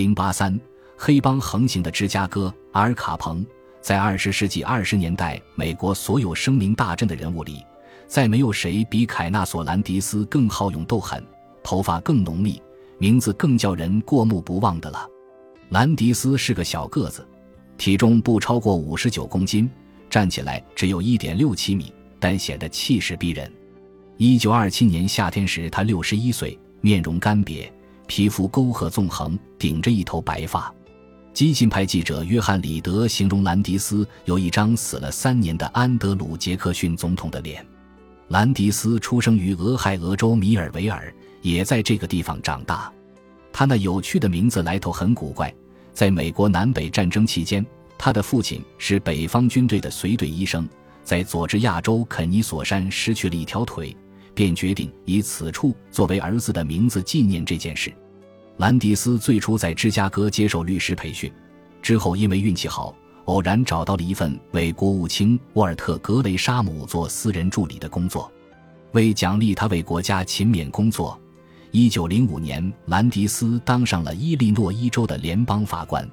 零八三，黑帮横行的芝加哥，阿尔卡彭，在二十世纪二十年代美国所有声名大振的人物里，再没有谁比凯纳索·兰迪斯更好勇斗狠，头发更浓密，名字更叫人过目不忘的了。兰迪斯是个小个子，体重不超过五十九公斤，站起来只有一点六七米，但显得气势逼人。一九二七年夏天时，他六十一岁，面容干瘪。皮肤沟壑纵横，顶着一头白发。激进派记者约翰·里德形容兰迪斯有一张死了三年的安德鲁·杰克逊总统的脸。兰迪斯出生于俄亥俄州米尔维尔，也在这个地方长大。他那有趣的名字来头很古怪。在美国南北战争期间，他的父亲是北方军队的随队医生，在佐治亚州肯尼索山失去了一条腿。便决定以此处作为儿子的名字纪念这件事。兰迪斯最初在芝加哥接受律师培训，之后因为运气好，偶然找到了一份为国务卿沃尔特·格雷沙姆做私人助理的工作。为奖励他为国家勤勉工作，1905年，兰迪斯当上了伊利诺伊州的联邦法官。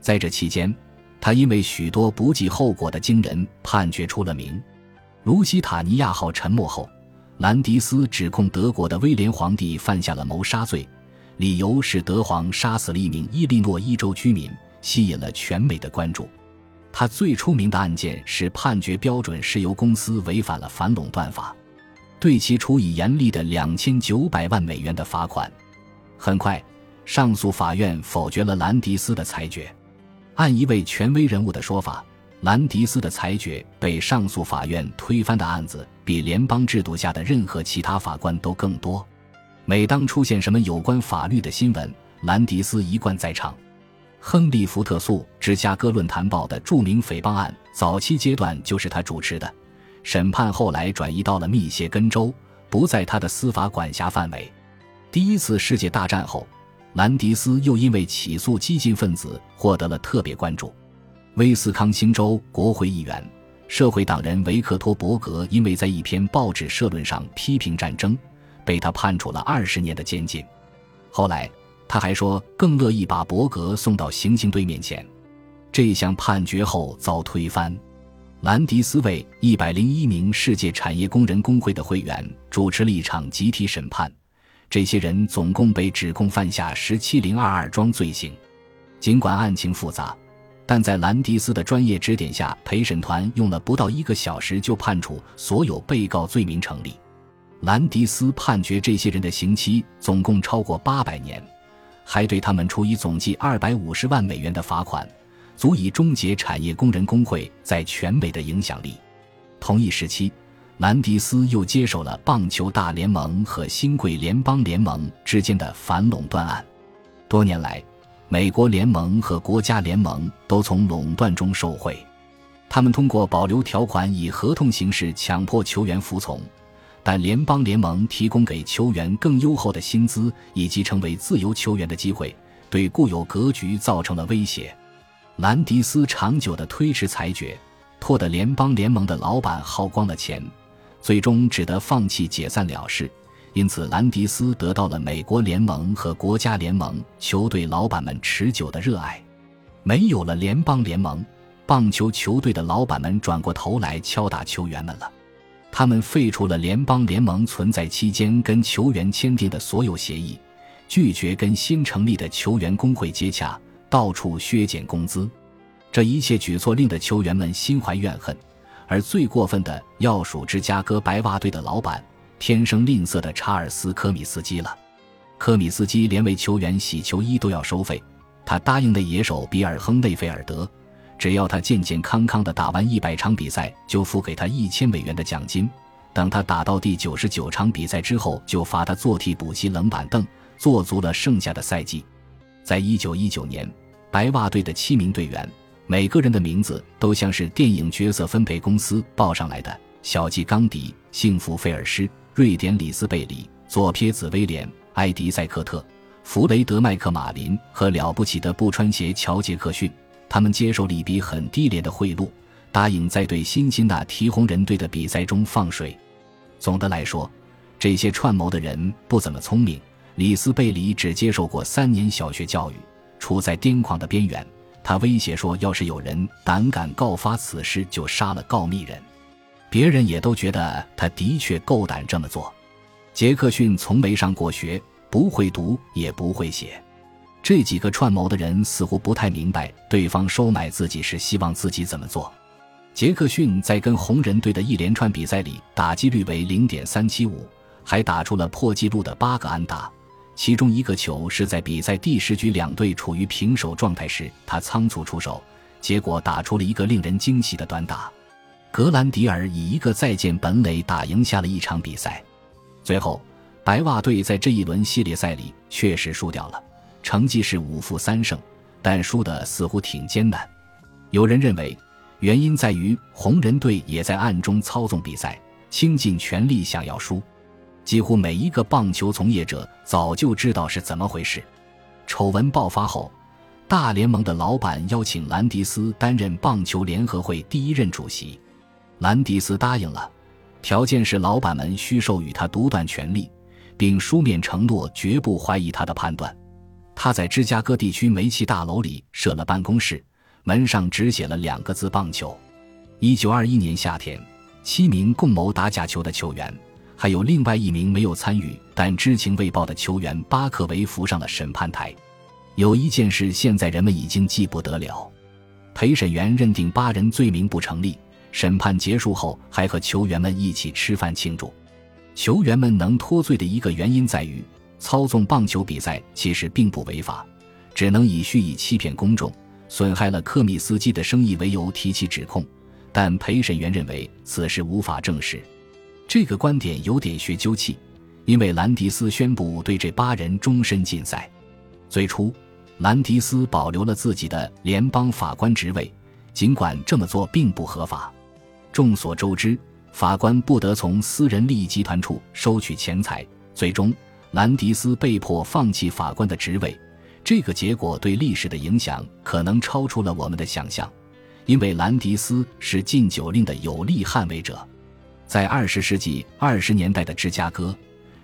在这期间，他因为许多不计后果的惊人判决出了名。卢西塔尼亚号沉没后。兰迪斯指控德国的威廉皇帝犯下了谋杀罪，理由是德皇杀死了一名伊利诺伊州居民，吸引了全美的关注。他最出名的案件是判决标准石油公司违反了反垄断法，对其处以严厉的两千九百万美元的罚款。很快，上诉法院否决了兰迪斯的裁决。按一位权威人物的说法。兰迪斯的裁决被上诉法院推翻的案子，比联邦制度下的任何其他法官都更多。每当出现什么有关法律的新闻，兰迪斯一贯在场。亨利·福特诉《芝加哥论坛报》的著名诽谤案，早期阶段就是他主持的。审判后来转移到了密歇根州，不在他的司法管辖范围。第一次世界大战后，兰迪斯又因为起诉激进分子获得了特别关注。威斯康星州国会议员、社会党人维克托·伯格因为在一篇报纸社论上批评战争，被他判处了二十年的监禁。后来，他还说更乐意把伯格送到行刑队面前。这项判决后遭推翻。兰迪斯为一百零一名世界产业工人工会的会员主持了一场集体审判，这些人总共被指控犯下十七零二二桩罪行。尽管案情复杂。但在兰迪斯的专业指点下，陪审团用了不到一个小时就判处所有被告罪名成立。兰迪斯判决这些人的刑期总共超过八百年，还对他们处以总计二百五十万美元的罚款，足以终结产业工人工会在全美的影响力。同一时期，兰迪斯又接手了棒球大联盟和新贵联邦联盟之间的反垄断案。多年来，美国联盟和国家联盟都从垄断中受贿，他们通过保留条款以合同形式强迫球员服从，但联邦联盟提供给球员更优厚的薪资以及成为自由球员的机会，对固有格局造成了威胁。兰迪斯长久的推迟裁决，拖得联邦联盟的老板耗光了钱，最终只得放弃解散了事。因此，兰迪斯得到了美国联盟和国家联盟球队老板们持久的热爱。没有了联邦联盟，棒球球队的老板们转过头来敲打球员们了。他们废除了联邦联盟存在期间跟球员签订的所有协议，拒绝跟新成立的球员工会接洽，到处削减工资。这一切举措令得球员们心怀怨恨，而最过分的要数芝加哥白袜队的老板。天生吝啬的查尔斯·科米斯基了。科米斯基连为球员洗球衣都要收费。他答应的野手比尔·亨内菲尔德，只要他健健康康的打完一百场比赛，就付给他一千美元的奖金。等他打到第九十九场比赛之后，就罚他坐替补席冷板凳，坐足了剩下的赛季。在一九一九年，白袜队的七名队员，每个人的名字都像是电影角色分配公司报上来的：小季·冈迪、幸福·菲尔斯。瑞典里斯贝里、左撇子威廉、埃迪塞克特、弗雷德麦克马林和了不起的不穿鞋乔杰克逊，他们接受了一笔很低廉的贿赂，答应在对辛辛那提红人队的比赛中放水。总的来说，这些串谋的人不怎么聪明。里斯贝里只接受过三年小学教育，处在癫狂的边缘。他威胁说：“要是有人胆敢告发此事，就杀了告密人。”别人也都觉得他的确够胆这么做。杰克逊从没上过学，不会读也不会写。这几个串谋的人似乎不太明白，对方收买自己是希望自己怎么做。杰克逊在跟红人队的一连串比赛里，打击率为零点三七五，还打出了破纪录的八个安打。其中一个球是在比赛第十局两队处于平手状态时，他仓促出手，结果打出了一个令人惊喜的短打。格兰迪尔以一个再见本垒打赢下了一场比赛。最后，白袜队在这一轮系列赛里确实输掉了，成绩是五负三胜，但输的似乎挺艰难。有人认为，原因在于红人队也在暗中操纵比赛，倾尽全力想要输。几乎每一个棒球从业者早就知道是怎么回事。丑闻爆发后，大联盟的老板邀请兰迪斯担任棒球联合会第一任主席。兰迪斯答应了，条件是老板们需授予他独断权力，并书面承诺绝不怀疑他的判断。他在芝加哥地区煤气大楼里设了办公室，门上只写了两个字“棒球”。一九二一年夏天，七名共谋打假球的球员。还有另外一名没有参与但知情未报的球员巴克维浮上了审判台。有一件事现在人们已经记不得了。陪审员认定八人罪名不成立。审判结束后，还和球员们一起吃饭庆祝。球员们能脱罪的一个原因在于，操纵棒球比赛其实并不违法，只能以蓄意欺骗公众、损害了科米斯基的生意为由提起指控。但陪审员认为此事无法证实。这个观点有点学究气，因为兰迪斯宣布对这八人终身禁赛。最初，兰迪斯保留了自己的联邦法官职位，尽管这么做并不合法。众所周知，法官不得从私人利益集团处收取钱财。最终，兰迪斯被迫放弃法官的职位。这个结果对历史的影响可能超出了我们的想象，因为兰迪斯是禁酒令的有力捍卫者。在二十世纪二十年代的芝加哥，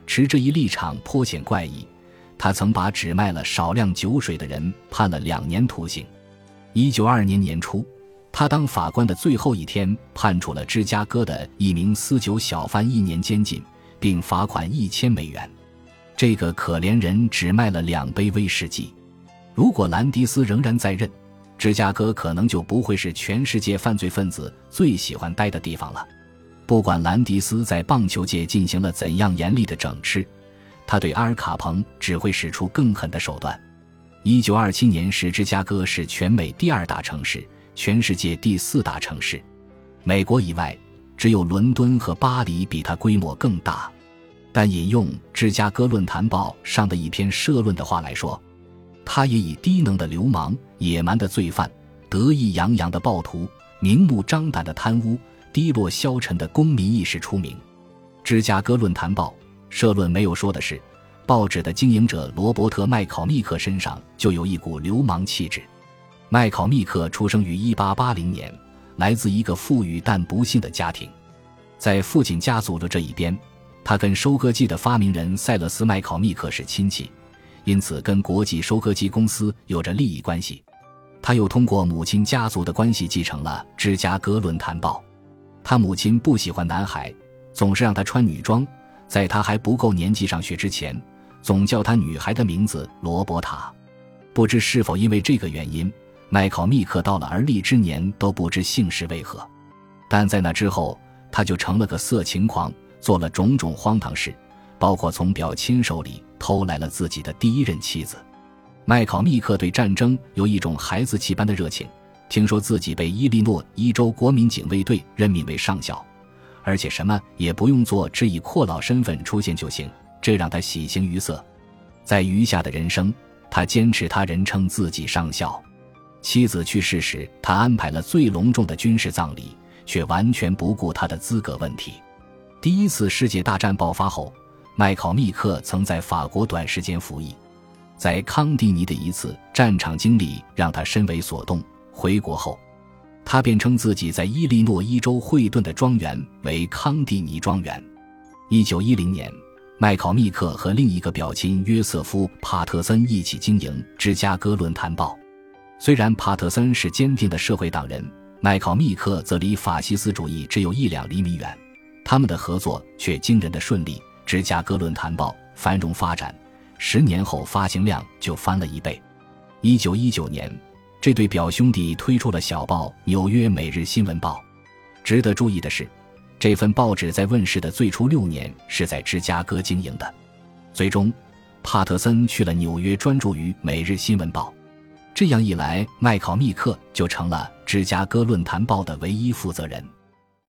持这一立场颇显怪异。他曾把只卖了少量酒水的人判了两年徒刑。一九二年年初，他当法官的最后一天，判处了芝加哥的一名私酒小贩一年监禁，并罚款一千美元。这个可怜人只卖了两杯威士忌。如果兰迪斯仍然在任，芝加哥可能就不会是全世界犯罪分子最喜欢待的地方了。不管兰迪斯在棒球界进行了怎样严厉的整治，他对阿尔卡彭只会使出更狠的手段。一九二七年时，芝加哥是全美第二大城市，全世界第四大城市。美国以外，只有伦敦和巴黎比它规模更大。但引用《芝加哥论坛报》上的一篇社论的话来说，他也以低能的流氓、野蛮的罪犯、得意洋洋的暴徒、明目张胆的贪污。低落消沉的公民意识出名，《芝加哥论坛报》社论没有说的是，报纸的经营者罗伯特·麦考密克身上就有一股流氓气质。麦考密克出生于1880年，来自一个富裕但不幸的家庭，在父亲家族的这一边，他跟收割机的发明人塞勒斯·麦考密克是亲戚，因此跟国际收割机公司有着利益关系。他又通过母亲家族的关系继承了《芝加哥论坛报》。他母亲不喜欢男孩，总是让他穿女装。在他还不够年纪上学之前，总叫他女孩的名字罗伯塔。不知是否因为这个原因，麦考密克到了而立之年都不知姓氏为何。但在那之后，他就成了个色情狂，做了种种荒唐事，包括从表亲手里偷来了自己的第一任妻子。麦考密克对战争有一种孩子气般的热情。听说自己被伊利诺伊州国民警卫队任命为上校，而且什么也不用做，只以阔佬身份出现就行，这让他喜形于色。在余下的人生，他坚持他人称自己上校。妻子去世时，他安排了最隆重的军事葬礼，却完全不顾他的资格问题。第一次世界大战爆发后，麦考密克曾在法国短时间服役，在康蒂尼的一次战场经历让他深为所动。回国后，他便称自己在伊利诺伊州惠顿的庄园为康蒂尼庄园。一九一零年，麦考密克和另一个表亲约瑟夫·帕特森一起经营《芝加哥论坛报》。虽然帕特森是坚定的社会党人，麦考密克则离法西斯主义只有一两厘米远。他们的合作却惊人的顺利，《芝加哥论坛报》繁荣发展，十年后发行量就翻了一倍。一九一九年，这对表兄弟推出了小报《纽约每日新闻报》。值得注意的是。这份报纸在问世的最初六年是在芝加哥经营的，最终，帕特森去了纽约，专注于《每日新闻报》。这样一来，麦考密克就成了《芝加哥论坛报》的唯一负责人。